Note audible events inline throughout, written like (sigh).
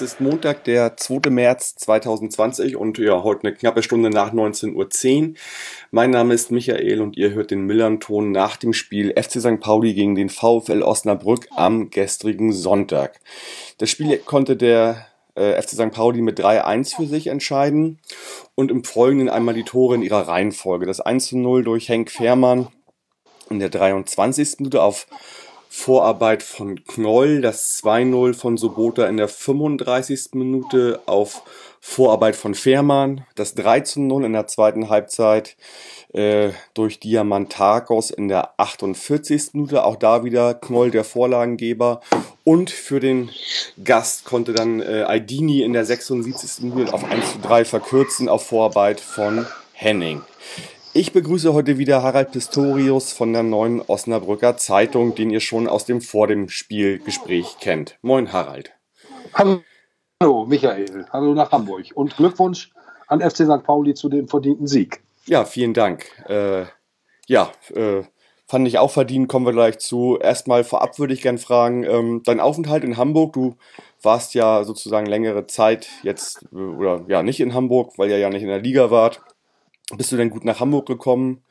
es ist Montag, der 2. März 2020 und ja, heute eine knappe Stunde nach 19.10 Uhr. Mein Name ist Michael und ihr hört den Millern-Ton nach dem Spiel FC St. Pauli gegen den VfL Osnabrück am gestrigen Sonntag. Das Spiel konnte der äh, FC St. Pauli mit 3-1 für sich entscheiden und im Folgenden einmal die Tore in ihrer Reihenfolge. Das 1-0 durch Henk Fehrmann in der 23. Minute auf Vorarbeit von Knoll, das 2-0 von Sobota in der 35. Minute auf Vorarbeit von Fährmann, das 3-0 in der zweiten Halbzeit äh, durch Diamantakos in der 48. Minute, auch da wieder Knoll der Vorlagengeber und für den Gast konnte dann äh, Aidini in der 76. Minute auf 1 3 verkürzen auf Vorarbeit von Henning. Ich begrüße heute wieder Harald Pistorius von der neuen Osnabrücker Zeitung, den ihr schon aus dem vor dem Spielgespräch kennt. Moin Harald. Hallo Michael, hallo nach Hamburg und Glückwunsch an FC St. Pauli zu dem verdienten Sieg. Ja, vielen Dank. Äh, ja, äh, fand ich auch verdient, kommen wir gleich zu. Erstmal vorab würde ich gerne fragen, ähm, dein Aufenthalt in Hamburg, du warst ja sozusagen längere Zeit jetzt, äh, oder ja, nicht in Hamburg, weil ihr ja nicht in der Liga wart. Bist du denn gut nach Hamburg gekommen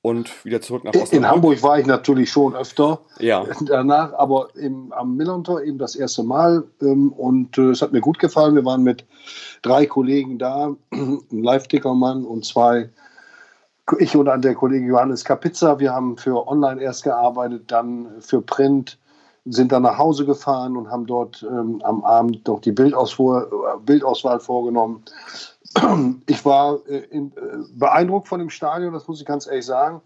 und wieder zurück nach Osnabrück? In Hamburg war ich natürlich schon öfter ja. (laughs) danach, aber im, am Millantor eben das erste Mal ähm, und äh, es hat mir gut gefallen. Wir waren mit drei Kollegen da, (clears throat) ein Live-Tickermann und zwei, ich und der Kollege Johannes Kapitza. Wir haben für Online erst gearbeitet, dann für Print, sind dann nach Hause gefahren und haben dort ähm, am Abend noch die Bildauswahl, Bildauswahl vorgenommen ich war äh, äh, beeindruckt von dem Stadion, das muss ich ganz ehrlich sagen.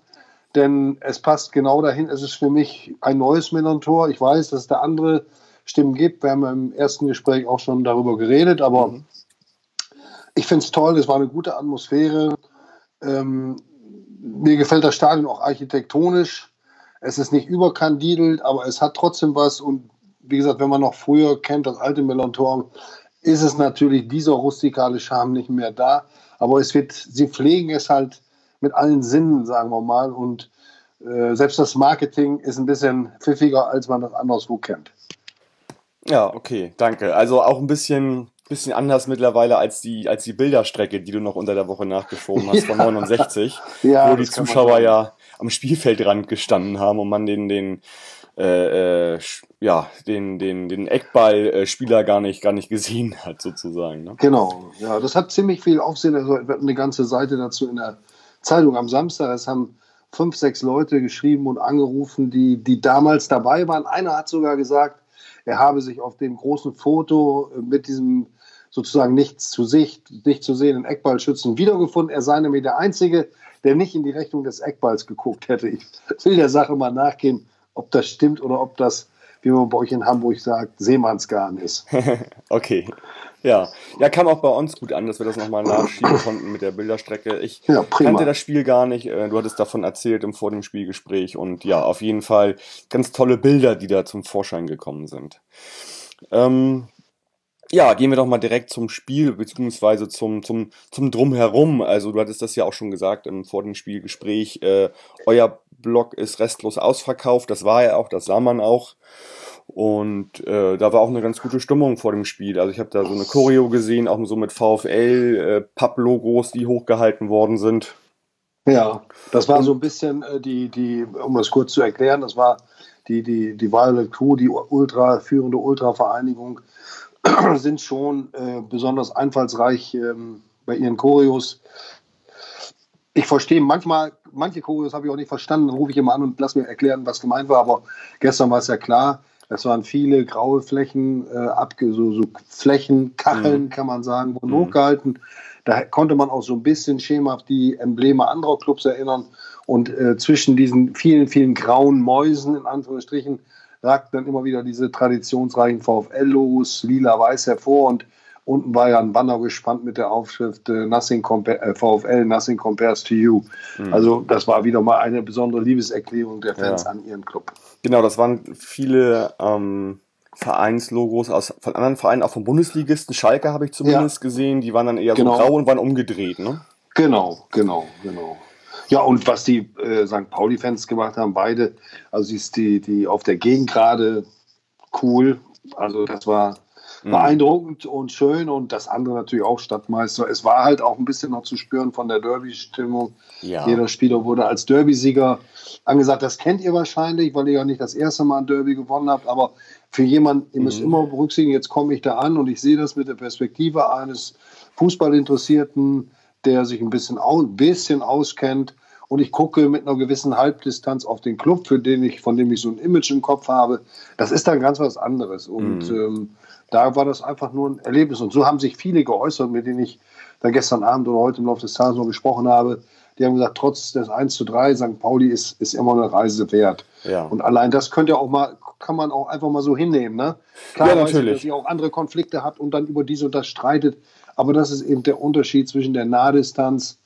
Denn es passt genau dahin. Es ist für mich ein neues Millern-Tor. Ich weiß, dass es da andere Stimmen gibt. Wir haben im ersten Gespräch auch schon darüber geredet. Aber mhm. ich finde es toll. Es war eine gute Atmosphäre. Ähm, mir gefällt das Stadion auch architektonisch. Es ist nicht überkandidelt, aber es hat trotzdem was. Und wie gesagt, wenn man noch früher kennt, das alte Millern-Tor, ist es natürlich dieser rustikale Charme nicht mehr da. Aber es wird, sie pflegen es halt mit allen Sinnen, sagen wir mal. Und äh, selbst das Marketing ist ein bisschen pfiffiger, als man das anderswo kennt. Ja, okay, danke. Also auch ein bisschen, bisschen anders mittlerweile als die, als die Bilderstrecke, die du noch unter der Woche nachgeschoben hast von (laughs) 69, ja, wo die Zuschauer ja am Spielfeldrand gestanden haben und man den, den äh, äh, ja, den, den, den Eckballspieler gar nicht, gar nicht gesehen (laughs) hat, sozusagen. Ne? Genau, ja, das hat ziemlich viel Aufsehen. Also, eine ganze Seite dazu in der Zeitung am Samstag. Es haben fünf, sechs Leute geschrieben und angerufen, die, die damals dabei waren. Einer hat sogar gesagt, er habe sich auf dem großen Foto mit diesem sozusagen nichts zu Sicht, nicht zu sehenden Eckballschützen wiedergefunden. Er sei nämlich der Einzige, der nicht in die Richtung des Eckballs geguckt hätte. Ich will der Sache mal nachgehen ob das stimmt oder ob das, wie man bei euch in Hamburg sagt, Seemannsgarn ist. (laughs) okay. Ja. ja, kam auch bei uns gut an, dass wir das nochmal nachschieben (coughs) konnten mit der Bilderstrecke. Ich ja, kannte das Spiel gar nicht. Äh, du hattest davon erzählt im vor dem Spielgespräch und ja, auf jeden Fall ganz tolle Bilder, die da zum Vorschein gekommen sind. Ähm, ja, gehen wir doch mal direkt zum Spiel, beziehungsweise zum, zum, zum Drumherum. Also du hattest das ja auch schon gesagt im vor dem Spielgespräch. Äh, euer Block ist restlos ausverkauft. Das war ja auch, das sah man auch. Und äh, da war auch eine ganz gute Stimmung vor dem Spiel. Also ich habe da so eine Choreo gesehen, auch so mit VfL, äh, die hochgehalten worden sind. Ja, das war so ein bisschen äh, die, die, um das kurz zu erklären, das war die, die, die Violet Crew, die Ultra, führende Ultra-Vereinigung, (clears throat) sind schon äh, besonders einfallsreich ähm, bei ihren Choreos ich verstehe manchmal, manche Choreos habe ich auch nicht verstanden, dann rufe ich immer an und lass mir erklären, was gemeint war, aber gestern war es ja klar, es waren viele graue Flächen, äh, abge, so, so Flächen, Kacheln, mhm. kann man sagen, wurden mhm. hochgehalten. Da konnte man auch so ein bisschen schemhaft die Embleme anderer Clubs erinnern. Und äh, zwischen diesen vielen, vielen grauen Mäusen, in Anführungsstrichen, ragten dann immer wieder diese traditionsreichen VfL-Logos, lila-weiß hervor. Und Unten war ja ein Banner gespannt mit der Aufschrift äh, Nothing äh, VfL, Nothing Compares to You. Mhm. Also das war wieder mal eine besondere Liebeserklärung der Fans ja. an ihren Club. Genau, das waren viele ähm, Vereinslogos aus, von anderen Vereinen, auch vom Bundesligisten. Schalke habe ich zumindest ja. gesehen. Die waren dann eher genau. so grau und waren umgedreht, ne? Genau, genau, genau. Ja, und was die äh, St. Pauli-Fans gemacht haben, beide, also ist die, die auf der Gegend gerade cool. Also das war mhm. beeindruckend und schön und das andere natürlich auch Stadtmeister. Es war halt auch ein bisschen noch zu spüren von der Derby-Stimmung. Ja. Jeder Spieler wurde als Derby-Sieger angesagt. Das kennt ihr wahrscheinlich, weil ihr ja nicht das erste Mal ein Derby gewonnen habt, aber für jemanden, ihr müsst mhm. immer berücksichtigen, jetzt komme ich da an und ich sehe das mit der Perspektive eines Fußballinteressierten, der sich ein bisschen, ein bisschen auskennt und ich gucke mit einer gewissen Halbdistanz auf den Club, für den ich, von dem ich so ein Image im Kopf habe, das ist dann ganz was anderes. Und mhm. ähm, da war das einfach nur ein Erlebnis. Und so haben sich viele geäußert, mit denen ich da gestern Abend oder heute im Laufe des Tages noch gesprochen habe. Die haben gesagt, trotz des 1 zu 3, St. Pauli ist, ist immer eine Reise wert. Ja. Und allein das könnte auch mal, kann man auch einfach mal so hinnehmen. Ne? Klar, ja, natürlich. dass ihr auch andere Konflikte habt und dann über dies und das streitet. Aber das ist eben der Unterschied zwischen der Nahdistanz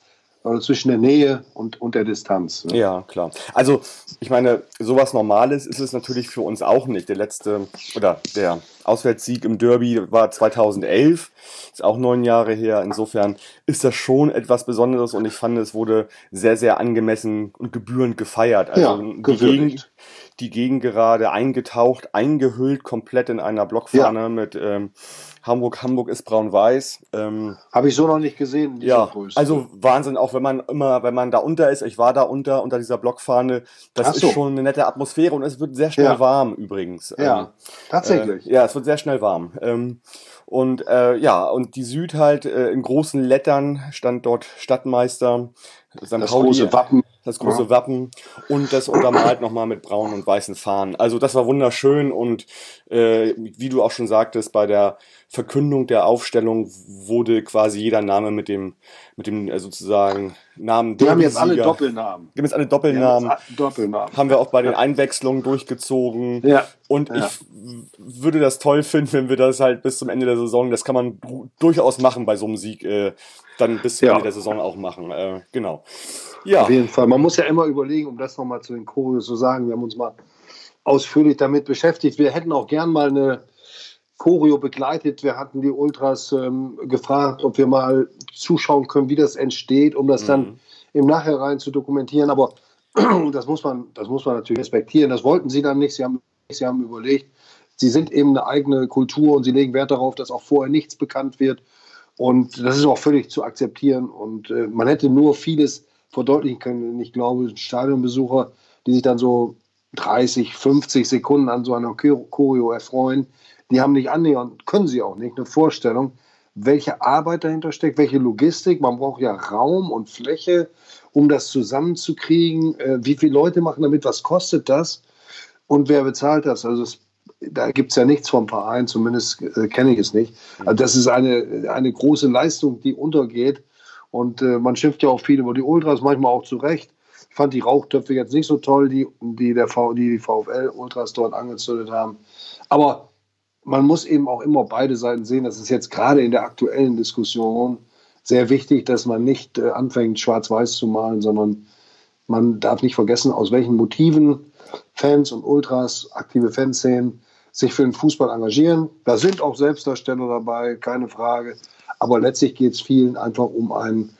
oder zwischen der Nähe und, und der Distanz. Ne? Ja, klar. Also, ich meine, sowas Normales ist es natürlich für uns auch nicht. Der letzte oder der Auswärtssieg im Derby war 2011, ist auch neun Jahre her. Insofern ist das schon etwas Besonderes und ich fand, es wurde sehr, sehr angemessen und gebührend gefeiert. Also ja, die, Gegend, die Gegend gerade eingetaucht, eingehüllt komplett in einer Blockfahne ja. mit ähm, Hamburg, Hamburg ist braun-weiß. Ähm, Habe ich so noch nicht gesehen. Ja, Größe. also Wahnsinn, auch wenn man immer, wenn man da unter ist, ich war da unter, unter dieser Blockfahne, das so. ist schon eine nette Atmosphäre und es wird sehr schnell ja. warm übrigens. Ja, ähm, tatsächlich. Äh, ja, es wird sehr schnell warm. Ähm, und äh, ja, und die Süd halt äh, in großen Lettern stand dort Stadtmeister, St. Das Pauli, große Wappen. Das große ja. Wappen und das untermalt nochmal mit braunen und weißen Fahnen. Also das war wunderschön und äh, wie du auch schon sagtest, bei der Verkündung der Aufstellung wurde quasi jeder Name mit dem, mit dem äh, sozusagen Namen. Die haben jetzt alle Doppelnamen. Die haben jetzt alle Doppelnamen. Jetzt Doppelnamen. Haben wir auch bei den Einwechslungen durchgezogen. Ja. Und ja. ich würde das toll finden, wenn wir das halt bis zum Ende der Saison, das kann man durchaus machen bei so einem Sieg, äh, dann bis zum ja. Ende der Saison auch machen. Äh, genau. Ja. Auf jeden Fall. Man muss ja immer überlegen, um das nochmal zu den Choreos zu sagen, wir haben uns mal ausführlich damit beschäftigt. Wir hätten auch gern mal eine Choreo begleitet. Wir hatten die Ultras ähm, gefragt, ob wir mal zuschauen können, wie das entsteht, um das mhm. dann im Nachhinein zu dokumentieren. Aber (clears throat) das muss man, das muss man natürlich respektieren. Das wollten sie dann nicht. Sie haben, sie haben überlegt, sie sind eben eine eigene Kultur und sie legen Wert darauf, dass auch vorher nichts bekannt wird. Und das ist auch völlig zu akzeptieren. Und äh, man hätte nur vieles verdeutlichen können. Ich glaube, Stadionbesucher, die sich dann so 30, 50 Sekunden an so einer Choreo erfreuen, die haben nicht annähernd, können sie auch nicht, eine Vorstellung, welche Arbeit dahinter steckt, welche Logistik. Man braucht ja Raum und Fläche, um das zusammenzukriegen. Äh, wie viele Leute machen damit? Was kostet das? Und wer bezahlt das? Also es, da gibt es ja nichts vom Verein, zumindest äh, kenne ich es nicht. Also das ist eine, eine große Leistung, die untergeht. Und äh, man schimpft ja auch viel über die Ultras, manchmal auch zu Recht. Ich fand die Rauchtöpfe jetzt nicht so toll, die die, der v, die, die VfL-Ultras dort angezündet haben. Aber man muss eben auch immer beide Seiten sehen. Das ist jetzt gerade in der aktuellen Diskussion sehr wichtig, dass man nicht äh, anfängt, schwarz-weiß zu malen, sondern man darf nicht vergessen, aus welchen Motiven Fans und Ultras, aktive Fanszenen sich für den Fußball engagieren. Da sind auch Selbstdarsteller dabei, keine Frage. Aber letztlich geht es vielen einfach um einen,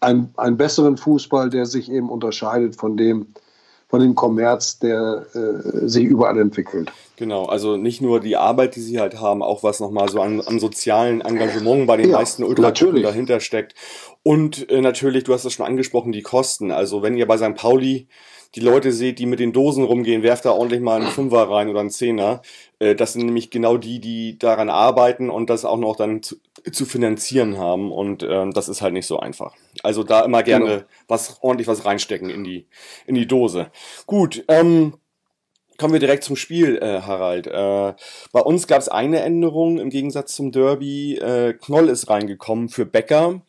einen, einen besseren Fußball, der sich eben unterscheidet von dem, von dem Kommerz, der äh, sich überall entwickelt. Genau, also nicht nur die Arbeit, die sie halt haben, auch was nochmal so an, am sozialen Engagement bei den ja, meisten Ultratüren dahinter steckt. Und äh, natürlich, du hast es schon angesprochen, die Kosten. Also wenn ihr bei St. Pauli die Leute seht, die mit den Dosen rumgehen, werft da ordentlich mal einen Fünfer rein oder einen Zehner. Äh, das sind nämlich genau die, die daran arbeiten und das auch noch dann zu, zu finanzieren haben. Und äh, das ist halt nicht so einfach. Also da immer gerne genau. was ordentlich was reinstecken in die, in die Dose. Gut, ähm, Kommen wir direkt zum Spiel, äh, Harald. Äh, bei uns gab es eine Änderung im Gegensatz zum Derby. Äh, Knoll ist reingekommen für Becker.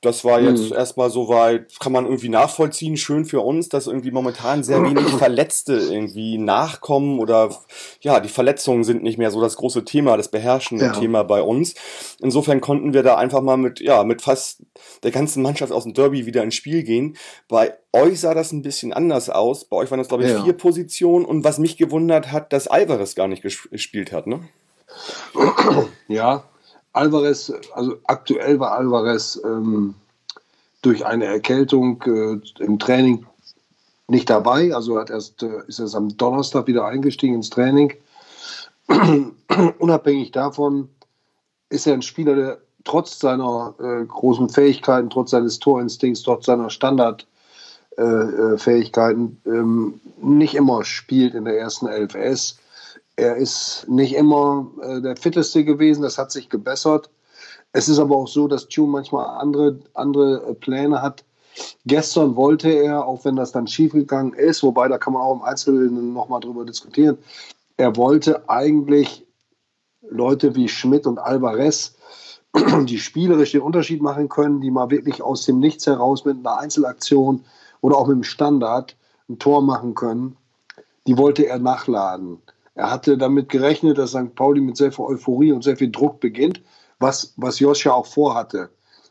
Das war jetzt mhm. erstmal soweit, kann man irgendwie nachvollziehen, schön für uns, dass irgendwie momentan sehr wenig (clears throat) Verletzte irgendwie nachkommen oder ja, die Verletzungen sind nicht mehr so das große Thema, das beherrschende ja. Thema bei uns. Insofern konnten wir da einfach mal mit, ja, mit fast der ganzen Mannschaft aus dem Derby wieder ins Spiel gehen. Bei euch sah das ein bisschen anders aus. Bei euch waren das, glaube ich, ja. vier Positionen und was mich gewundert hat, dass Alvarez gar nicht gespielt hat, ne? Ja, Alvarez, also aktuell war Alvarez ähm, durch eine Erkältung äh, im Training nicht dabei. Also hat erst, äh, ist erst am Donnerstag wieder eingestiegen ins Training. (clears throat) Unabhängig davon ist er ein Spieler, der trotz seiner äh, großen Fähigkeiten, trotz seines Torinstinkts, trotz seiner Standardfähigkeiten äh, äh ähm, nicht immer spielt in der ersten LFS. Er ist nicht immer äh, der Fitteste gewesen, das hat sich gebessert. Es ist aber auch so, dass Tune manchmal andere, andere äh, Pläne hat. Gestern wollte er, auch wenn das dann schiefgegangen ist, wobei da kann man auch im Einzelnen nochmal drüber diskutieren, er wollte eigentlich Leute wie Schmidt und Alvarez, (clears throat) die spielerisch den Unterschied machen können, die mal wirklich aus dem Nichts heraus mit einer Einzelaktion oder auch mit dem Standard ein Tor machen können, die wollte er nachladen. Er hatte damit gerechnet, dass St. Pauli mit sehr viel Euphorie und sehr viel Druck beginnt was, was Josh ja auch vorhatte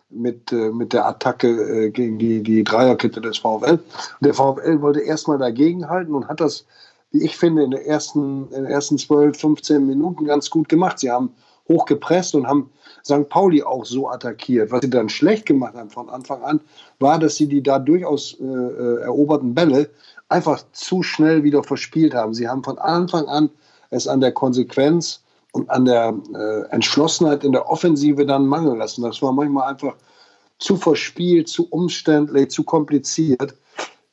mit, äh, mit der Attacke äh, gegen die, die Dreierkette des VfL. Und der VfL wollte erstmal dagegenhalten und hat das, wie ich finde, in, der ersten, in den ersten 12, 15 Minuten ganz gut gemacht. Sie haben hochgepresst und haben St. Pauli auch so attackiert. Was sie dann schlecht gemacht haben von Anfang an, war, dass sie die da durchaus äh, äh eroberten Bälle einfach zu schnell wieder verspielt haben. Sie haben von Anfang an es an der Konsequenz und an der äh, Entschlossenheit in der Offensive dann mangeln lassen. Das war manchmal einfach zu verspielt, zu umständlich, zu kompliziert.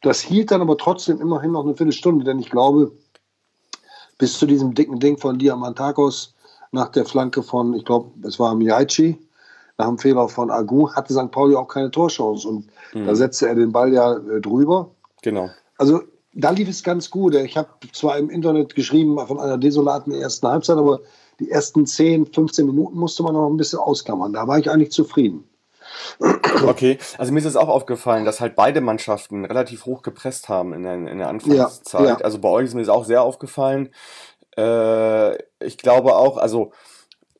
Das hielt dann aber trotzdem immerhin noch eine Viertelstunde, denn ich glaube, bis zu diesem dicken Ding von Diamantakos nach der Flanke von, ich glaube, es war Miyaichi, nach dem Fehler von Agu, hatte St. Pauli auch keine Torchance. Und mhm. da setzte er den Ball ja äh, drüber. Genau. Also da lief es ganz gut. Ich habe zwar im Internet geschrieben von einer desolaten ersten Halbzeit, aber die ersten 10, 15 Minuten musste man noch ein bisschen ausklammern. Da war ich eigentlich zufrieden. Okay, also mir ist es auch aufgefallen, dass halt beide Mannschaften relativ hoch gepresst haben in der, in der Anfangszeit. Ja, ja. Also bei euch ist mir das auch sehr aufgefallen. Äh, ich glaube auch, also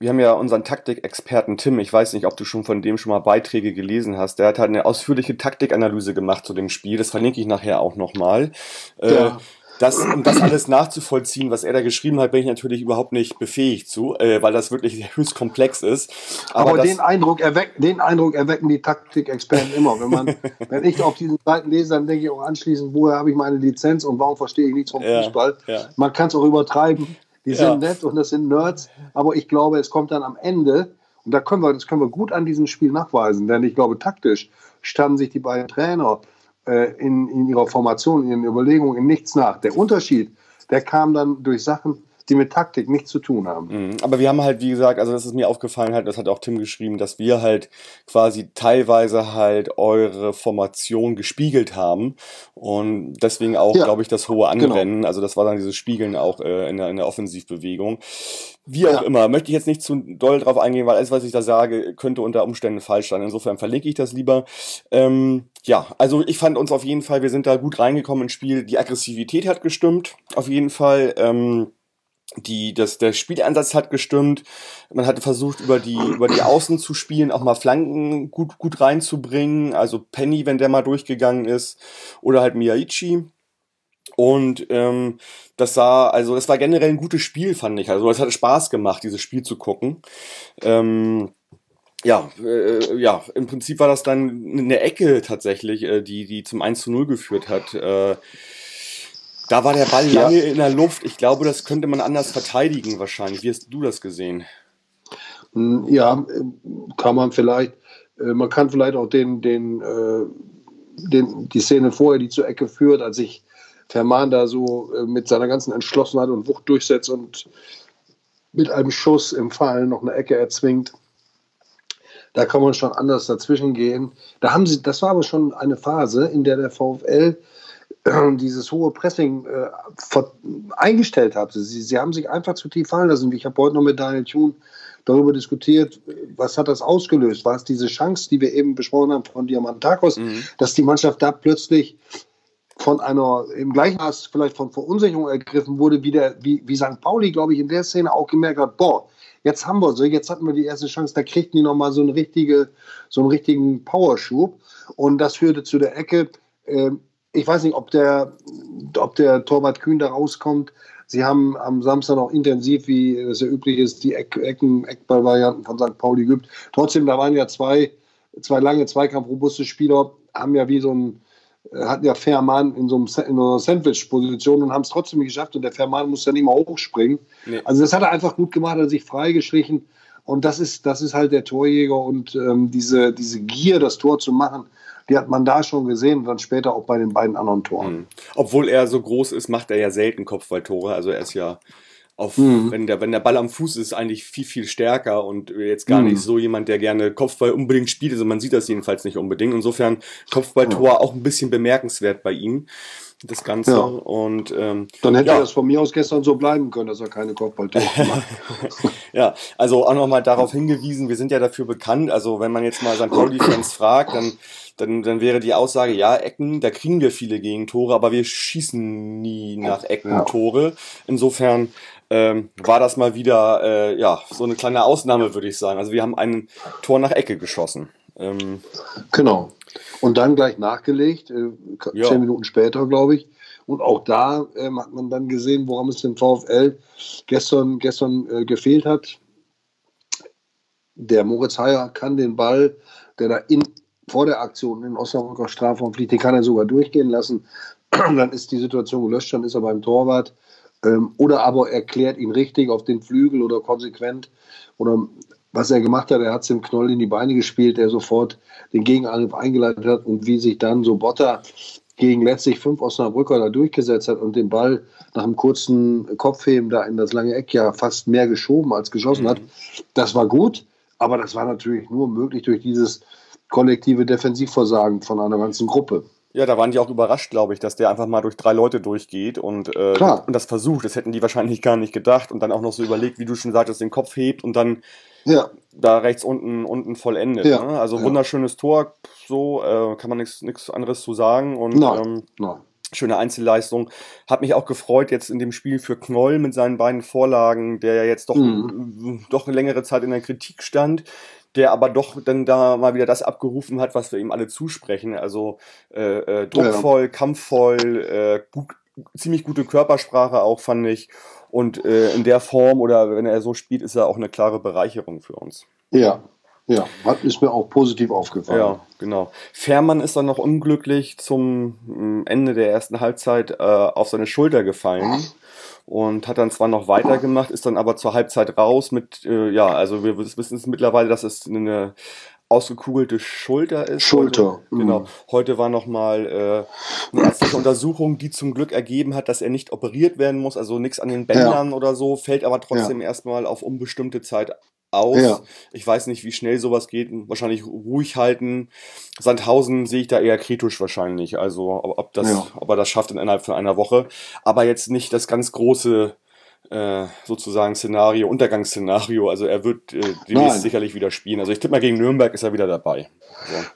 wir haben ja unseren Taktikexperten Tim, ich weiß nicht, ob du schon von dem schon mal Beiträge gelesen hast, der hat halt eine ausführliche Taktikanalyse gemacht zu dem Spiel, das verlinke ich nachher auch nochmal. Äh, ja. Das, um das alles nachzuvollziehen, was er da geschrieben hat, bin ich natürlich überhaupt nicht befähigt zu, äh, weil das wirklich (laughs) höchst komplex ist. Aber, Aber den, Eindruck erweck, den Eindruck erwecken die Taktikexperten immer. Wenn, man, (laughs) wenn ich auf diesen Seiten lese, dann denke ich auch anschließend, woher habe ich meine Lizenz und warum verstehe ich nichts vom ja, Fußball. Ja. Man kann es auch übertreiben. Die ja. sind nett und das sind Nerds. Aber ich glaube, es kommt dann am Ende, und da können wir, das können wir gut an diesem Spiel nachweisen, denn ich glaube, taktisch standen sich die beiden Trainer äh, in, in ihrer Formation, in ihren Überlegungen in nichts nach. Der Unterschied, der kam dann durch Sachen, die mit Taktik nichts zu tun haben. Mhm. Aber wir haben halt, wie gesagt, also das ist mir aufgefallen halt, das hat auch Tim geschrieben, dass wir halt quasi teilweise halt eure Formation gespiegelt haben und deswegen auch, ja, glaube ich, das hohe genau. Anrennen. Genau. Also das war dann dieses Spiegeln auch äh, in, der, in der Offensivbewegung. Wie auch ja. immer, möchte ich jetzt nicht zu doll drauf eingehen, weil alles, was ich da sage, könnte unter Umständen falsch sein. Insofern verlinke ich das lieber. Ähm, ja, also ich fand uns auf jeden Fall, wir sind da gut reingekommen ins Spiel. Die Aggressivität hat gestimmt, auf jeden Fall. Ähm, die, das, der Spielansatz hat gestimmt. Man hatte versucht, über die, über die Außen zu spielen, auch mal Flanken gut, gut reinzubringen. Also Penny, wenn der mal durchgegangen ist. Oder halt Miyaichi. Und ähm, das sah, also das war generell ein gutes Spiel, fand ich. Also es hat Spaß gemacht, dieses Spiel zu gucken. Ähm, ja, äh, ja, im Prinzip war das dann eine Ecke tatsächlich, äh, die, die zum 1 zu 0 geführt hat. Äh, da war der Ball lange ja. in der Luft. Ich glaube, das könnte man anders verteidigen wahrscheinlich. Wie hast du das gesehen? Hm, ja, kann man vielleicht. Äh, man kann vielleicht auch den, den, äh, den, die Szene vorher, die zur Ecke führt, als sich Verman da so äh, mit seiner ganzen Entschlossenheit und Wucht durchsetzt und mit einem Schuss im Fallen noch eine Ecke erzwingt. Da kann man schon anders dazwischen gehen. Da haben sie, das war aber schon eine Phase, in der der VfL (clears throat) dieses hohe Pressing äh, eingestellt hat. Sie, sie haben sich einfach zu tief fallen lassen. Ich habe heute noch mit Daniel Thun darüber diskutiert, was hat das ausgelöst? War es diese Chance, die wir eben besprochen haben von Diamantakos, mhm. dass die Mannschaft da plötzlich von einer, im gleichen Maß vielleicht von Verunsicherung ergriffen wurde, wie, der, wie, wie St. Pauli, glaube ich, in der Szene auch gemerkt hat, boah, jetzt haben wir so, jetzt hatten wir die erste Chance, da kriegten die nochmal so, eine richtige, so einen richtigen Powerschub und das führte zu der Ecke, äh, ich weiß nicht, ob der, ob der Torwart Kühn da rauskommt. Sie haben am Samstag noch intensiv, wie es ja üblich ist, die Eck, Ecken, Eckballvarianten von St. Pauli geübt. Trotzdem, da waren ja zwei zwei lange Zweikampfrobuste Spieler haben ja wie so ein, äh, hatten ja Fährmann in so, einem, in einer Sandwich-Position und haben es trotzdem nicht geschafft und der Fährmann muss dann immer hochspringen. Nee. Also das hat er einfach gut gemacht, hat sich freigeschlichen und das ist, das ist halt der Torjäger und ähm, diese, diese Gier, das Tor zu machen, die hat man da schon gesehen und dann später auch bei den beiden anderen Toren. Mhm. Obwohl er so groß ist, macht er ja selten Kopfballtore. Also er ist ja auf, mhm. wenn, der, wenn der Ball am Fuß ist, eigentlich viel, viel stärker und jetzt gar mhm. nicht so jemand, der gerne Kopfball unbedingt spielt. Also man sieht das jedenfalls nicht unbedingt. Insofern Kopfballtor auch ein bisschen bemerkenswert bei ihm das Ganze. Ja. Und, ähm, Dann hätte ja. das von mir aus gestern so bleiben können, dass er keine Kopfballtore (laughs) macht. (laughs) ja, also auch nochmal darauf hingewiesen, wir sind ja dafür bekannt, also wenn man jetzt mal St. Pauli-Fans (coughs) fragt, dann, dann, dann wäre die Aussage, ja, Ecken, da kriegen wir viele Gegentore, aber wir schießen nie nach Ecken Tore. Insofern ähm, war das mal wieder äh, ja so eine kleine Ausnahme, würde ich sagen. Also wir haben ein Tor nach Ecke geschossen. Ähm, genau. Und dann gleich nachgelegt, äh, ja. zehn Minuten später, glaube ich. Und auch da ähm, hat man dann gesehen, woran es dem VfL gestern, gestern äh, gefehlt hat. Der Moritz Heyer kann den Ball, der da in, vor der Aktion in Osnabrücker Strafraum fliegt, den kann er sogar durchgehen lassen. (clears throat) dann ist die Situation gelöscht, dann ist er beim Torwart. Ähm, oder aber erklärt ihn richtig auf den Flügel oder konsequent. Oder was er gemacht hat, er hat es dem Knoll in die Beine gespielt, der sofort den Gegenangriff eingeleitet hat und wie sich dann so Botter gegen letztlich fünf Osnabrücker da durchgesetzt hat und den Ball nach einem kurzen Kopfheben da in das lange Eck ja fast mehr geschoben als geschossen hat. Das war gut, aber das war natürlich nur möglich durch dieses kollektive Defensivversagen von einer ganzen Gruppe. Ja, da waren die auch überrascht, glaube ich, dass der einfach mal durch drei Leute durchgeht und, äh, und das versucht. Das hätten die wahrscheinlich gar nicht gedacht und dann auch noch so überlegt, wie du schon sagtest, den Kopf hebt und dann ja. da rechts unten, unten vollendet. Ja. Ne? Also wunderschönes Tor, so äh, kann man nichts anderes zu sagen. Und no. Ähm, no. schöne Einzelleistung. Hat mich auch gefreut jetzt in dem Spiel für Knoll mit seinen beiden Vorlagen, der ja jetzt doch, mhm. doch eine längere Zeit in der Kritik stand der aber doch dann da mal wieder das abgerufen hat, was wir ihm alle zusprechen. Also äh, äh, druckvoll, ja. kampfvoll, äh, gut, ziemlich gute Körpersprache auch, fand ich. Und äh, in der Form oder wenn er so spielt, ist er auch eine klare Bereicherung für uns. Ja, ja, hat, ist mir auch positiv aufgefallen. Ja, genau. Fährmann ist dann noch unglücklich zum mm, Ende der ersten Halbzeit äh, auf seine Schulter gefallen und hat dann zwar noch weitergemacht, ist dann aber zur Halbzeit raus mit, äh, ja, also wir wissen es mittlerweile, dass es eine ausgekugelte Schulter ist. Schulter. Heute, mhm. Genau. Heute war nochmal äh, eine ärztliche Untersuchung, die zum Glück ergeben hat, dass er nicht operiert werden muss, also nichts an den Bändern ja. oder so, fällt aber trotzdem ja. erstmal auf unbestimmte Zeit aus. Ja. Ich weiß nicht, wie schnell sowas geht. Wahrscheinlich ruhig halten. Sandhausen sehe ich da eher kritisch wahrscheinlich. Also ob, das, ja. ob er das schafft innerhalb von einer Woche. Aber jetzt nicht das ganz große äh, sozusagen Szenario, Untergangsszenario. Also er wird äh, demnächst sicherlich wieder spielen. Also ich tippe mal gegen Nürnberg ist er wieder dabei. Also.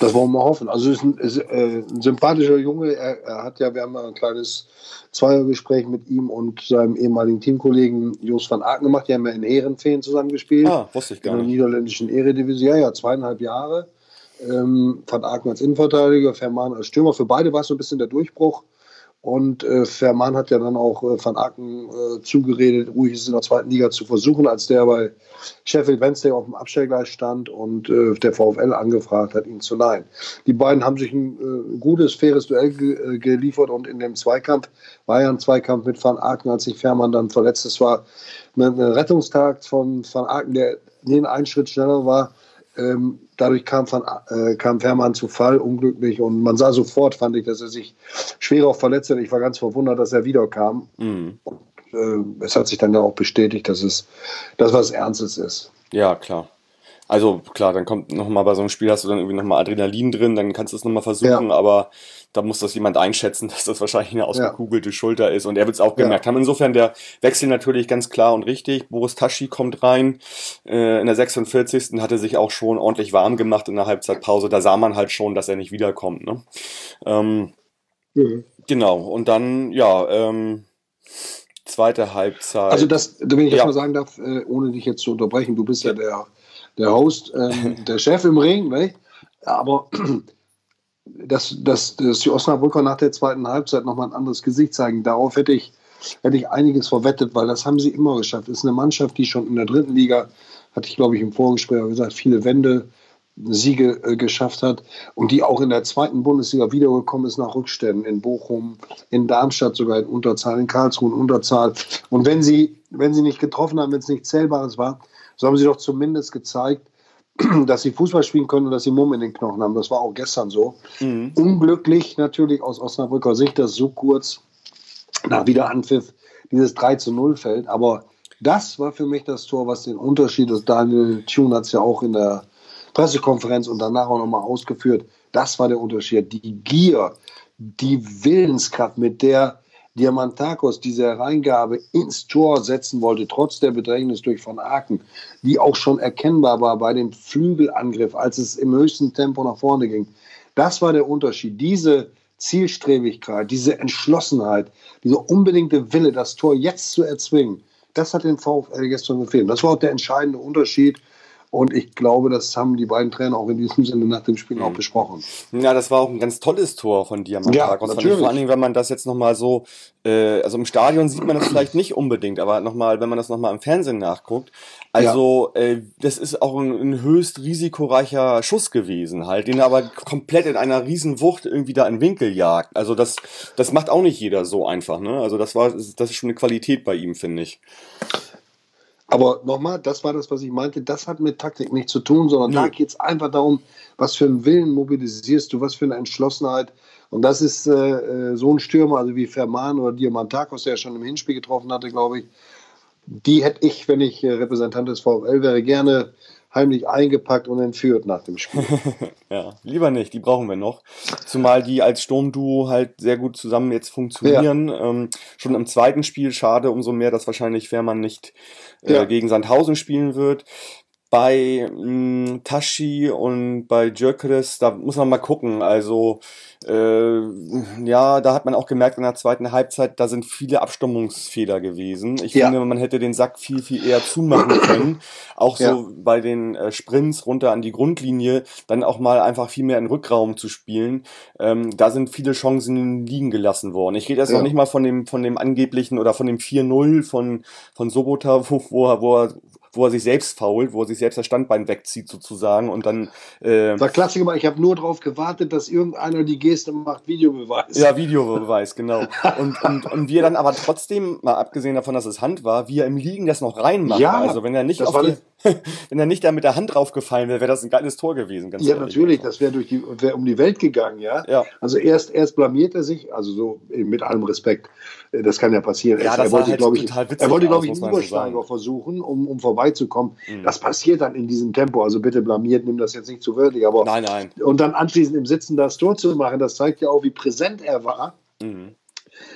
Das wollen wir hoffen. Also ist ein, ist, äh, ein sympathischer Junge. Er, er, hat ja, wir haben ja ein kleines Zweiergespräch mit ihm und seinem ehemaligen Teamkollegen Jos van Aken gemacht. Die haben ja in Ehrenfeen zusammengespielt. Ah, wusste ich gar nicht. In der niederländischen Eredivisie. Ja, ja, zweieinhalb Jahre. Ähm, van Aken als Innenverteidiger, Verman als Stürmer. Für beide war es so ein bisschen der Durchbruch. Und äh, Verman hat ja dann auch äh, Van Aken äh, zugeredet, ruhig es in der zweiten Liga zu versuchen, als der bei Sheffield Wednesday auf dem Abstellgleis stand und äh, der VfL angefragt hat, ihn zu leihen. Die beiden haben sich ein äh, gutes, faires Duell ge äh, geliefert und in dem Zweikampf war ja ein Zweikampf mit Van Aken, als sich Fährmann dann verletzt. Es war ein Rettungstag von Van Aken, der den einen Schritt schneller war ähm, dadurch kam, Van, äh, kam Fährmann zu Fall, unglücklich. Und man sah sofort, fand ich, dass er sich schwer auch verletzt hat. Ich war ganz verwundert, dass er wiederkam. Mhm. Und, äh, es hat sich dann ja auch bestätigt, dass es das was Ernstes ist. Ja, klar. Also klar, dann kommt nochmal bei so einem Spiel, hast du dann irgendwie nochmal Adrenalin drin, dann kannst du es nochmal versuchen, ja. aber da muss das jemand einschätzen, (laughs) dass das wahrscheinlich eine ausgekugelte ja. Schulter ist. Und er wird es auch gemerkt ja. haben. Insofern der Wechsel natürlich ganz klar und richtig. Boris Taschi kommt rein. Äh, in der 46. hatte sich auch schon ordentlich warm gemacht in der Halbzeitpause. Da sah man halt schon, dass er nicht wiederkommt. Ne? Ähm, mhm. Genau. Und dann, ja, ähm, zweite Halbzeit. Also das, wenn ich das ja. mal sagen darf, äh, ohne dich jetzt zu unterbrechen, du bist ja der der Host, ähm, (laughs) der Chef im Ring, ne? aber dass, dass, dass die Osnabrücker nach der zweiten Halbzeit nochmal ein anderes Gesicht zeigen, darauf hätte ich, hätte ich einiges verwettet, weil das haben sie immer geschafft. Das ist eine Mannschaft, die schon in der dritten Liga, hatte ich glaube ich im Vorgespräch gesagt, viele Wände Siege äh, geschafft hat und die auch in der zweiten Bundesliga wiedergekommen ist nach Rückständen in Bochum, in Darmstadt sogar in Unterzahl, in Karlsruhe in Unterzahl. Und wenn sie, wenn sie nicht getroffen haben, wenn es nichts Zählbares war, so haben sie doch zumindest gezeigt, (clears throat) dass sie Fußball spielen können und dass sie Mumm in den Knochen haben. Das war auch gestern so. Mhm. Unglücklich natürlich aus Osnabrücker Sicht, dass so kurz nach Wiederanpfiff dieses 3 zu 0 fällt. Aber das war für mich das Tor, was den Unterschied ist. Daniel Thune hat es ja auch in der Pressekonferenz und danach auch nochmal ausgeführt. Das war der Unterschied. Die Gier, die Willenskraft, mit der Diamantakos diese Hereingabe ins Tor setzen wollte, trotz der Bedrängnis durch Von Aken, die auch schon erkennbar war bei dem Flügelangriff, als es im höchsten Tempo nach vorne ging. Das war der Unterschied. Diese Zielstrebigkeit, diese Entschlossenheit, dieser unbedingte Wille, das Tor jetzt zu erzwingen, das hat den VfL gestern gefehlt. Das war auch der entscheidende Unterschied. Und ich glaube, das haben die beiden Trainer auch in diesem Sinne nach dem Spiel mhm. auch besprochen. Ja, das war auch ein ganz tolles Tor von Diamantakos. Ja, natürlich. Vor allen Dingen, wenn man das jetzt nochmal so, äh, also im Stadion sieht man das vielleicht nicht unbedingt, aber nochmal, wenn man das nochmal im Fernsehen nachguckt, also ja. äh, das ist auch ein, ein, höchst risikoreicher Schuss gewesen, halt, den er aber komplett in einer riesen Wucht irgendwie da in Winkel jagt. Also das, das macht auch nicht jeder so einfach, ne? Also das war, das ist schon eine Qualität bei ihm, finde ich. Aber nochmal, das war das, was ich meinte. Das hat mit Taktik nichts zu tun, sondern nee. da geht es einfach darum, was für einen Willen mobilisierst du, was für eine Entschlossenheit. Und das ist äh, äh so ein Stürmer, also wie Ferman oder Diamantakos, der ja schon im Hinspiel getroffen hatte, glaube ich. Die hätte ich, wenn ich äh, Repräsentant des VfL wäre, gerne heimlich eingepackt und entführt nach dem Spiel. (laughs) ja, lieber nicht, die brauchen wir noch. Zumal die als Sturmduo halt sehr gut zusammen jetzt funktionieren. Ja. Ähm, schon im zweiten Spiel schade, umso mehr, dass wahrscheinlich Fährmann nicht äh, ja. gegen Sandhausen spielen wird bei mh, mm, Tashi und bei Jökeres, da muss man mal gucken. Also äh, ja, da hat man auch gemerkt in der zweiten Halbzeit, da sind viele Abstimmungsfehler gewesen. Ich ja. finde, man hätte den Sack viel, viel eher zumachen können. Auch ja. so bei den äh, Sprints runter an die Grundlinie, dann auch mal einfach viel mehr in Rückraum zu spielen. Ähm, da sind viele Chancen liegen gelassen worden. Ich rede jetzt ja. noch nicht mal von dem, von dem angeblichen oder von dem 4-0 von, von Sobota, (laughs) wo, wo, er, wo er wo er sich selbst fault, wo er sich selbst das Standbein wegzieht sozusagen und dann. Äh, War Klassiker, ich habe nur darauf gewartet, dass irgendeiner die Geste macht, Videobeweis. Ja, Videobeweis, genau. Und, und, und wir dann aber trotzdem, mal abgesehen davon, dass es Hand war, wie er im Liegen das noch reinmacht. Ja, also wenn er nicht auf die, (laughs) wenn er nicht da mit der Hand draufgefallen wäre, wäre das ein geiles Tor gewesen. ja, ehrlich. natürlich, das wäre durch die, wäre um die Welt gegangen, ja. ja. Also erst, erst blamiert er sich, also so mit allem Respekt, das kann ja passieren. Ja, er, wollte, halt glaube ich, er wollte, glaube ich, einen Übersteiger so versuchen, um, um vorbeizukommen. Mhm. Das passiert dann in diesem Tempo. Also bitte blamiert, nimm das jetzt nicht zu wörtlich, aber nein, nein. und dann anschließend im Sitzen das Tor zu machen, das zeigt ja auch, wie präsent er war. Mhm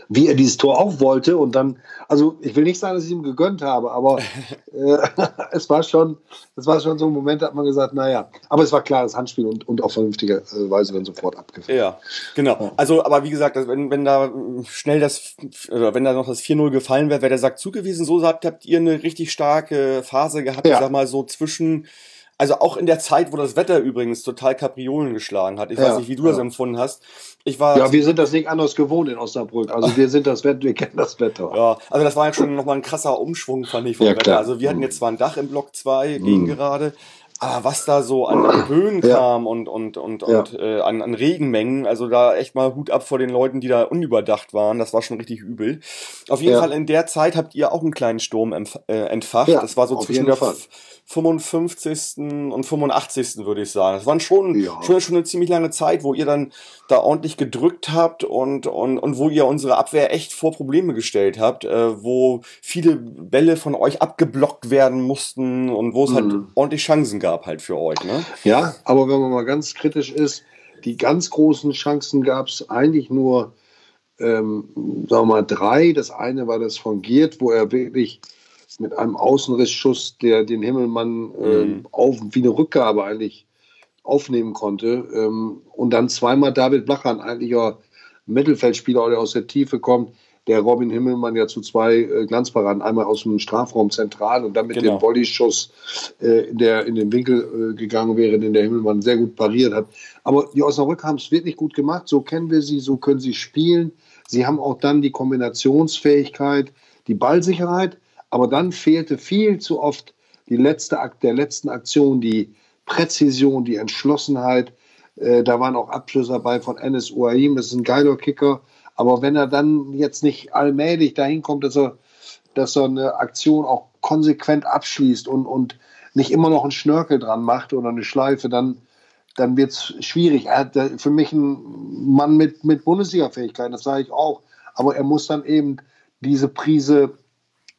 wie er dieses Tor auch wollte. Und dann, also ich will nicht sagen, dass ich ihm gegönnt habe, aber (laughs) äh, (laughs) es war schon, es war schon so ein Moment, da hat man gesagt, naja, aber es war klares Handspiel und, und auf vernünftige äh, Weise werden sofort abgefällt. Ja, genau. Also, aber wie gesagt, wenn, wenn da schnell das, oder wenn da noch das 4-0 gefallen wäre, wäre der Sack zugewiesen. So habt, habt ihr eine richtig starke Phase gehabt, ja. ich sag mal so zwischen also auch in der Zeit, wo das Wetter übrigens total Kapriolen geschlagen hat. Ich ja, weiß nicht, wie du ja. das empfunden hast. Ich war ja, wir sind das nicht anders gewohnt in Osnabrück. Also wir sind das Wetter, wir kennen das Wetter. Ja, also das war ja schon nochmal ein krasser Umschwung, fand ich vom ja, Wetter. Klar. Also wir hatten jetzt zwar ein Dach im Block 2 mhm. gegen gerade, aber was da so an, an kam ja. und, und, und, ja. und äh, an, an Regenmengen, also da echt mal Hut ab vor den Leuten, die da unüberdacht waren, das war schon richtig übel. Auf jeden ja. Fall in der Zeit habt ihr auch einen kleinen Sturm äh, entfacht. das war so zwischen der. 55. und 85. würde ich sagen. Das waren schon, ja. schon, schon eine ziemlich lange Zeit, wo ihr dann da ordentlich gedrückt habt und, und, und wo ihr unsere Abwehr echt vor Probleme gestellt habt, äh, wo viele Bälle von euch abgeblockt werden mussten und wo es halt mhm. halt ordentlich Chancen gab halt für euch. Ne? Ja, aber wenn man mal ganz kritisch ist, die ganz großen Chancen gab es eigentlich nur, ähm, sagen wir mal, drei. Das eine war das von Giert, wo er wirklich mit einem Außenrissschuss, der den Himmelmann äh, mhm. auf, wie eine Rückgabe eigentlich aufnehmen konnte. Ähm, und dann zweimal David Blachern, eigentlich ein Mittelfeldspieler, der aus der Tiefe kommt, der Robin Himmelmann ja zu zwei äh, Glanzparaden, einmal aus dem Strafraum zentral und dann mit genau. dem Volleyschuss, äh, der in den Winkel äh, gegangen wäre, den der Himmelmann sehr gut pariert hat. Aber die Osnabrück haben es wirklich gut gemacht, so kennen wir sie, so können sie spielen. Sie haben auch dann die Kombinationsfähigkeit, die Ballsicherheit. Aber dann fehlte viel zu oft die letzte Akt der letzten Aktion, die Präzision, die Entschlossenheit. Äh, da waren auch Abschlüsse dabei von Enes Uaim, das ist ein geiler Kicker. Aber wenn er dann jetzt nicht allmählich dahin kommt, dass er, dass er eine Aktion auch konsequent abschließt und, und nicht immer noch einen Schnörkel dran macht oder eine Schleife, dann, dann wird es schwierig. Er hat für mich ein Mann mit, mit Bundesliga-Fähigkeiten, das sage ich auch. Aber er muss dann eben diese Prise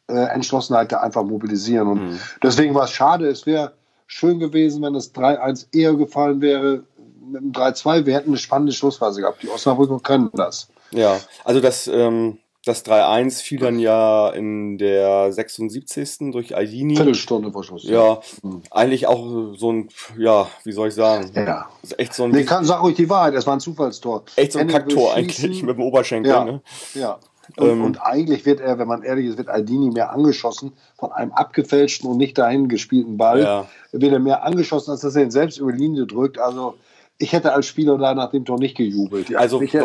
äh, Entschlossenheit da einfach mobilisieren. Und mhm. deswegen war es schade. Es wäre schön gewesen, wenn das 3-1 eher gefallen wäre mit dem 3-2. Wir hätten eine spannende Schlussphase gehabt. Die Osnabrücker können das. Ja, also das, ähm, das 3-1 fiel dann ja in der 76. durch Aldini. Viertelstunde vor Schluss. Ja, mhm. eigentlich auch so ein, ja, wie soll ich sagen? Ja. Echt so ein. Nee, kann, sag ruhig die Wahrheit, es war ein Zufallstor. Echt so ein Kacktor eigentlich mit dem Oberschenkel, ja. ne? Ja. Und, ähm, und, eigentlich wird er, wenn man ehrlich ist, wird Aldini mehr angeschossen von einem abgefälschten und nicht dahin gespielten Ball. Ja. Wird er mehr angeschossen, als dass er ihn selbst über die Linie drückt. Also ich hätte als Spieler da nach dem Tor nicht gejubelt. Also ich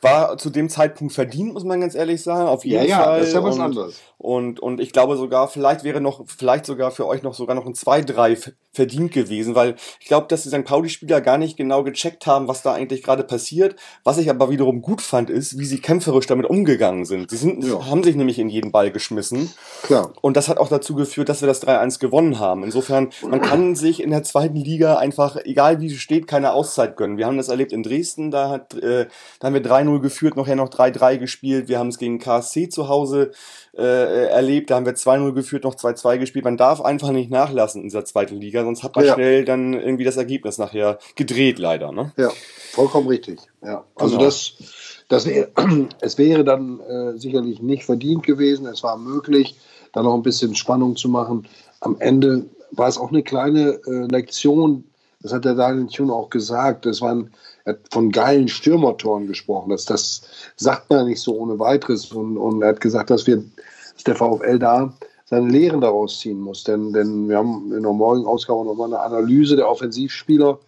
war zu dem Zeitpunkt verdient, muss man ganz ehrlich sagen. Auf jeden ja, Fall. Ja, das ist ja was und, anderes. Und, und ich glaube sogar, vielleicht wäre noch, vielleicht sogar für euch noch sogar noch ein 2-3 verdient gewesen, weil ich glaube, dass die St. Pauli-Spieler gar nicht genau gecheckt haben, was da eigentlich gerade passiert. Was ich aber wiederum gut fand, ist, wie sie kämpferisch damit umgegangen sind. Sie sind, ja. haben sich nämlich in jeden Ball geschmissen. Klar. Und das hat auch dazu geführt, dass wir das 3-1 gewonnen haben. Insofern, man kann sich in der zweiten Liga einfach, egal wie es steht, keine Auszeit gönnen. Wir haben das erlebt in Dresden, da hat, äh, da haben wir 3-0 geführt, nachher noch 3-3 gespielt. Wir haben es gegen KSC zu Hause äh, erlebt. Da haben wir 2-0 geführt, noch 2-2 gespielt. Man darf einfach nicht nachlassen in dieser zweiten Liga, sonst hat man ja. schnell dann irgendwie das Ergebnis nachher gedreht, leider. Ne? Ja, vollkommen richtig. Ja. Also genau. das, das wär, (clears throat) es wäre dann äh, sicherlich nicht verdient gewesen. Es war möglich, da noch ein bisschen Spannung zu machen. Am Ende war es auch eine kleine äh, Lektion. Das hat der Daniel Thune auch gesagt. Das waren er hat von geilen Stürmertoren gesprochen. Das, das sagt man nicht so ohne weiteres. Und, und er hat gesagt, dass wir, dass der VfL da seine Lehren daraus ziehen muss. Denn, denn wir haben in der morgigen Ausgabe nochmal eine Analyse der Offensivspieler.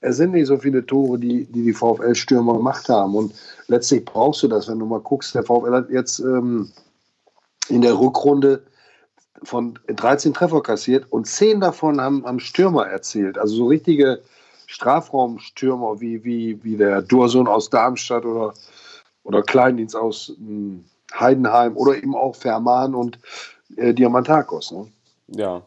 Es sind nicht so viele Tore, die die, die VfL-Stürmer gemacht haben. Und letztlich brauchst du das, wenn du mal guckst. Der VfL hat jetzt ähm, in der Rückrunde von 13 Treffer kassiert und 10 davon haben am Stürmer erzielt. Also so richtige Strafraumstürmer wie, wie, wie der Dursun aus Darmstadt oder, oder Kleindienst aus hm, Heidenheim oder eben auch Ferman und äh, Diamantakos. Ne? Ja.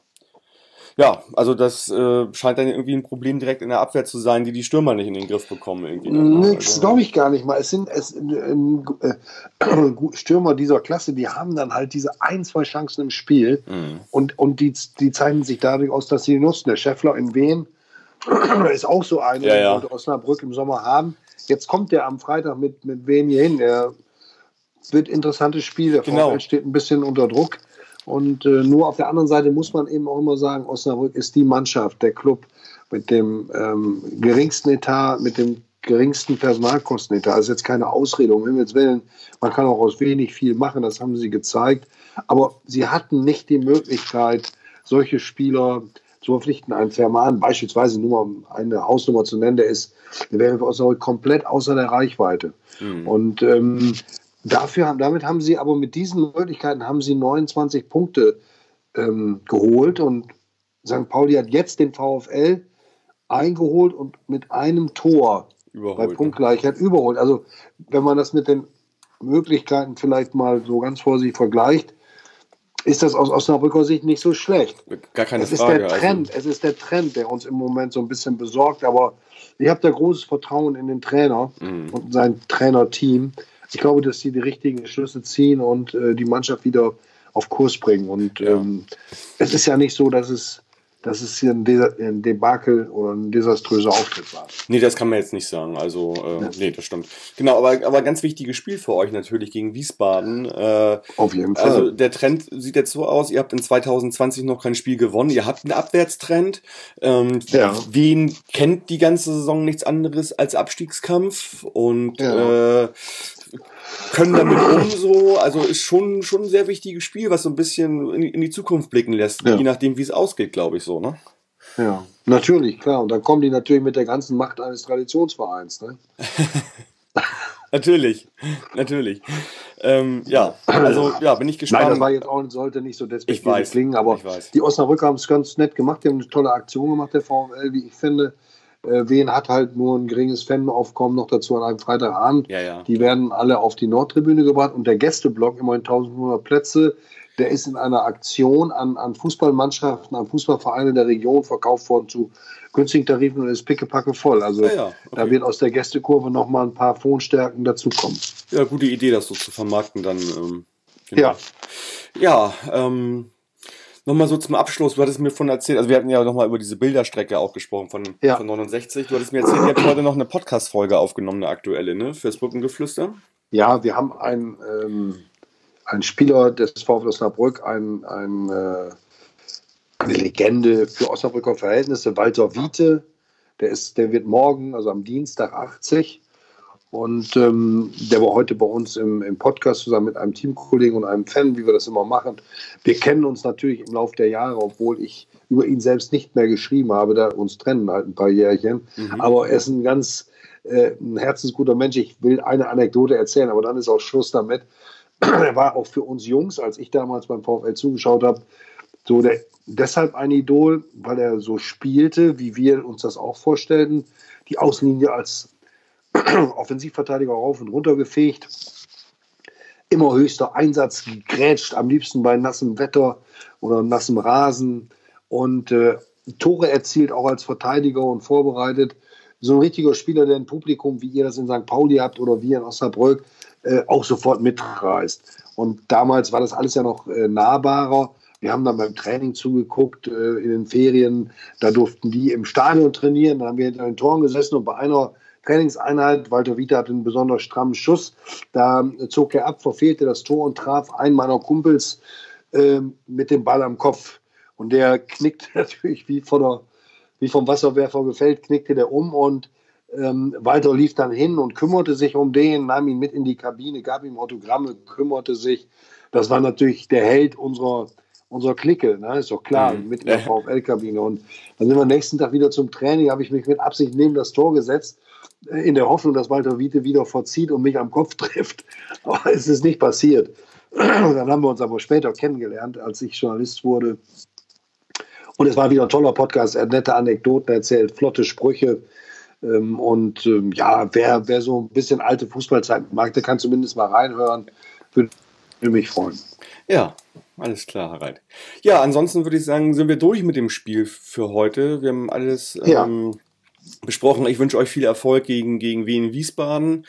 Ja, also das äh, scheint dann irgendwie ein Problem direkt in der Abwehr zu sein, die die Stürmer nicht in den Griff bekommen. Irgendwie ne? Nix, also, glaube ich gar nicht mal. Es sind es, äh, äh, (clears throat) Stürmer dieser Klasse, die haben dann halt diese ein, zwei Chancen im Spiel mhm. und, und die, die zeichnen sich dadurch aus, dass sie nutzen. Der Scheffler in Wien (clears throat) ist auch so eine, ja, ja. die Osnabrück im Sommer haben. Jetzt kommt der am Freitag mit, mit wem hier hin. Er wird interessantes Spiel. Der genau. VfL steht ein bisschen unter Druck. Und äh, nur auf der anderen Seite muss man eben auch immer sagen, Osnabrück ist die Mannschaft, der Club mit dem ähm, geringsten Etat, mit dem geringsten Personalkostenetat. Das ist jetzt keine Ausrede, um Himmels Willen. Man kann auch aus wenig viel machen, das haben sie gezeigt. Aber sie hatten nicht die Möglichkeit, solche Spieler zu verpflichten. Ein Ferman, beispielsweise nur um eine Hausnummer zu nennen, der ist, der wäre für Osnabrück komplett außer der Reichweite. Mhm. Und ähm, dafür haben, damit haben sie aber mit diesen Möglichkeiten haben sie 29 Punkte ähm, geholt und St. Pauli hat jetzt den VfL eingeholt und mit einem Tor überholt, bei Punktgleichheit überholt. Also wenn man das mit den Möglichkeiten vielleicht mal so ganz vorsichtig vergleicht, ist das aus Osnabrücker Sicht nicht so schlecht. Gar keine es Frage. Ist der Trend, also. Es ist der Trend, der uns im Moment so ein bisschen besorgt, aber ich habe da großes Vertrauen in den Trainer mhm. und sein Trainerteam. Ich glaube, dass sie die richtigen Schlüsse ziehen und äh, die Mannschaft wieder auf Kurs bringen. Und ähm, es ist ja nicht so, dass es dass es hier ein, De ein Debakel oder ein desaströser Auftritt war. Nee, das kann man jetzt nicht sagen. Also, äh, ja. nee, das stimmt. Genau, aber, aber ganz wichtiges Spiel für euch natürlich gegen Wiesbaden. Äh, Auf jeden Fall. Also, der Trend sieht jetzt so aus, ihr habt in 2020 noch kein Spiel gewonnen. Ihr habt einen Abwärtstrend. Ähm, ja. Wen kennt die ganze Saison nichts anderes als Abstiegskampf? Und ja. äh, können damit um so. Also ist schon, schon ein sehr wichtiges Spiel, was so ein bisschen in, in die Zukunft blicken lässt, ja. je nachdem, wie es ausgeht, glaube ich so, ne? Ja, natürlich, klar. Und dann kommen die natürlich mit der ganzen Macht eines Traditionsvereins, ne? (laughs) natürlich, natürlich. Ähm, ja, also ja, bin ich gespannt. Nein, das war jetzt auch, sollte nicht so Ich despektierlich klingen, aber die Osnabrücker haben es ganz nett gemacht. Die haben eine tolle Aktion gemacht, der VfL, wie ich finde. Äh, Wien hat halt nur ein geringes Fanaufkommen noch dazu an einem Freitagabend. Ja, ja. Die werden alle auf die Nordtribüne gebracht und der Gästeblock, immerhin 1500 Plätze, der ist in einer Aktion an, an Fußballmannschaften, an Fußballvereine der Region verkauft worden zu günstigen Tarifen und ist pickepacke voll. Also Ja, ja, da okay. wird aus der Gästekurve noch mal ein paar Phonstärken dazukommen. Ja, gute Idee, das so zu vermarkten dann. Ähm, genau. Ja. Ja, ähm, nochmal so zum Abschluss. Du hattest mir von erzählt, also wir hatten ja nochmal über diese Bilderstrecke auch gesprochen von, Ja. von 69. Du hattest mir erzählt, ihr habt heute noch eine Podcast-Folge aufgenommen, eine aktuelle, ne? Fürs Brückengeflüster. Ja, wir haben einen, ähm, einen Spieler des VfL Osnabrück, ein, ein, äh, eine Legende für Osnabrücker Verhältnisse, Walter Wiete. Der, ist, der wird morgen, also am Dienstag 80. Und ähm, der war heute bei uns im, im Podcast zusammen mit einem Teamkollegen und einem Fan, wie wir das immer machen. Wir kennen uns natürlich im Laufe der Jahre, obwohl ich über ihn selbst nicht mehr geschrieben habe, da uns trennen halt ein paar Jährchen. Aber er ist ein ganz äh, ein herzensguter Mensch. Ich will eine Anekdote erzählen, aber dann ist auch Schluss damit. Er war auch für uns Jungs, als ich damals beim VfL zugeschaut habe, so der, deshalb ein Idol, weil er so spielte, wie wir uns das auch vorstellten. Die Außenlinie als (clears throat) Offensivverteidiger rauf und runter gefegt. Immer höchster Einsatz, gegrätscht, am liebsten bei nassem Wetter oder nassem Rasen. Und äh, Tore erzielt auch als Verteidiger und vorbereitet. So ein richtiger Spieler, der ein Publikum, wie ihr das in St. Pauli habt oder wir in Osnabrück, äh, auch sofort mitreißt. Und damals war das alles ja noch äh, nahbarer. Wir haben dann beim Training zugeguckt äh, in den Ferien. Da durften die im Stadion trainieren. Da haben wir hinter den Toren gesessen und bei einer Trainingseinheit, Walter Wiete hatte einen besonders strammen Schuss, da zog er ab, verfehlte das Tor und traf einen meiner Kumpels äh, mit dem Ball am Kopf. Und der knickte (laughs) natürlich wie, von der, wie vom Wasserwerfer gefällt, knickte der um und ähm, Walter lief dann hin und kümmerte sich um den, nahm ihn mit in die Kabine, gab ihm Autogramme, kümmerte sich. Das war natürlich der Held unserer, unserer Clique, ne? ist doch klar, Mhm. mit in der VfL-Kabine. Und dann sind wir am nächsten Tag wieder zum Training, habe ich mich mit Absicht neben das Tor gesetzt, äh, in der Hoffnung, dass Walter Wiete wieder verzieht und mich am Kopf (laughs) trifft. Aber es ist nicht passiert. Dann haben wir uns aber später kennengelernt, als ich Journalist wurde. Und es war wieder ein toller Podcast. Er hat nette Anekdoten erzählt, flotte Sprüche. Ähm, Und ähm, ja, wer, wer so ein bisschen alte Fußballzeiten mag, der kann zumindest mal reinhören. Würde mich freuen. Ja, alles klar, Herr Reit. Ja, ansonsten würde ich sagen, sind wir durch mit dem Spiel für heute. Wir haben alles Ja. ähm, besprochen. Ich wünsche euch viel Erfolg gegen, gegen Wien Wiesbaden.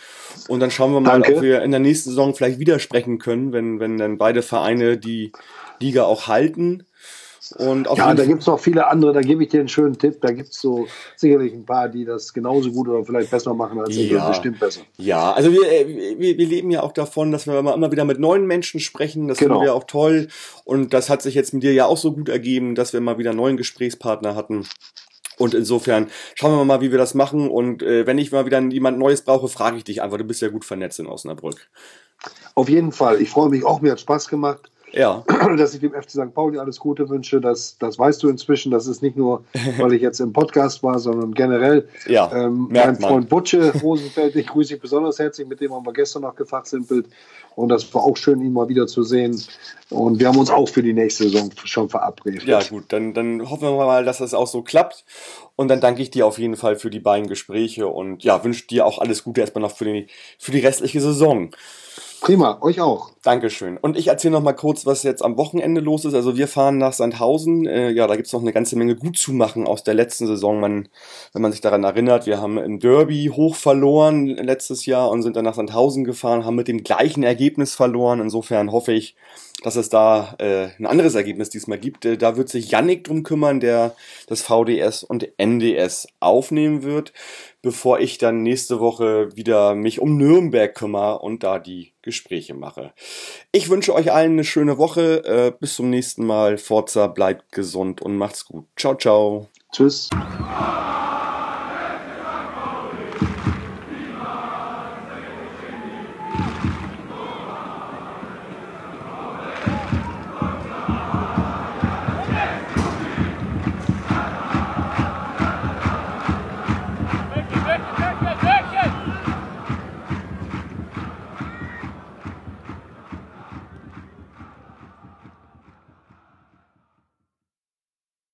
Und dann schauen wir mal, Danke. ob wir in der nächsten Saison vielleicht wieder sprechen können, wenn, wenn dann beide Vereine die Liga auch halten. Und Ja, da gibt es noch viele andere, da gebe ich dir einen schönen Tipp. Da gibt es so sicherlich ein paar, die das genauso gut oder vielleicht besser machen als ich. Ja. Bestimmt besser. Ja, also wir, äh, wir, wir leben ja auch davon, dass wir immer immer wieder mit neuen Menschen sprechen. Das Genau. finden wir auch toll. Und das hat sich jetzt mit dir ja auch so gut ergeben, dass wir mal wieder einen neuen Gesprächspartner hatten. Und insofern schauen wir mal, wie wir das machen. Und äh, wenn ich mal wieder jemand Neues brauche, frage ich dich einfach. Du bist ja gut vernetzt in Osnabrück. Auf jeden Fall. Ich freue mich auch, mir hat Spaß gemacht. Ja, (clears throat) dass ich dem FC St. Pauli alles Gute wünsche. Das, das weißt du inzwischen. Das ist nicht nur, (laughs) weil ich jetzt im Podcast war, sondern generell. Ja, ähm, mein. Freund Butsche Rosenfeld, ich grüße dich besonders herzlich. Mit dem haben wir gestern noch gefachsimpelt. Und das war auch schön, ihn mal wieder zu sehen. Und wir haben uns auch für die nächste Saison schon verabredet. ja gut, dann, dann hoffen wir mal, dass das auch so klappt. Und dann danke ich dir auf jeden Fall für die beiden Gespräche und ja, wünsche dir auch alles Gute erstmal noch für die, für die restliche Saison. Prima, euch auch. Dankeschön. Und ich erzähle noch mal kurz, was jetzt am Wochenende los ist. Also wir fahren nach Sandhausen. Äh, ja, da gibt's noch eine ganze Menge gut zu machen aus der letzten Saison. Man, wenn man sich daran erinnert, wir haben im Derby hoch verloren letztes Jahr und sind dann nach Sandhausen gefahren, haben mit dem gleichen Ergebnis verloren. Insofern hoffe ich, dass es da äh, ein anderes Ergebnis diesmal gibt. Äh, da wird sich Yannick drum kümmern, der das VDS und NDS aufnehmen wird, bevor ich dann nächste Woche wieder mich um Nürnberg kümmere und da die Gespräche mache. Ich wünsche euch allen eine schöne Woche. Äh, bis zum nächsten Mal. Forza, bleibt gesund und macht's gut. Ciao, ciao. Tschüss.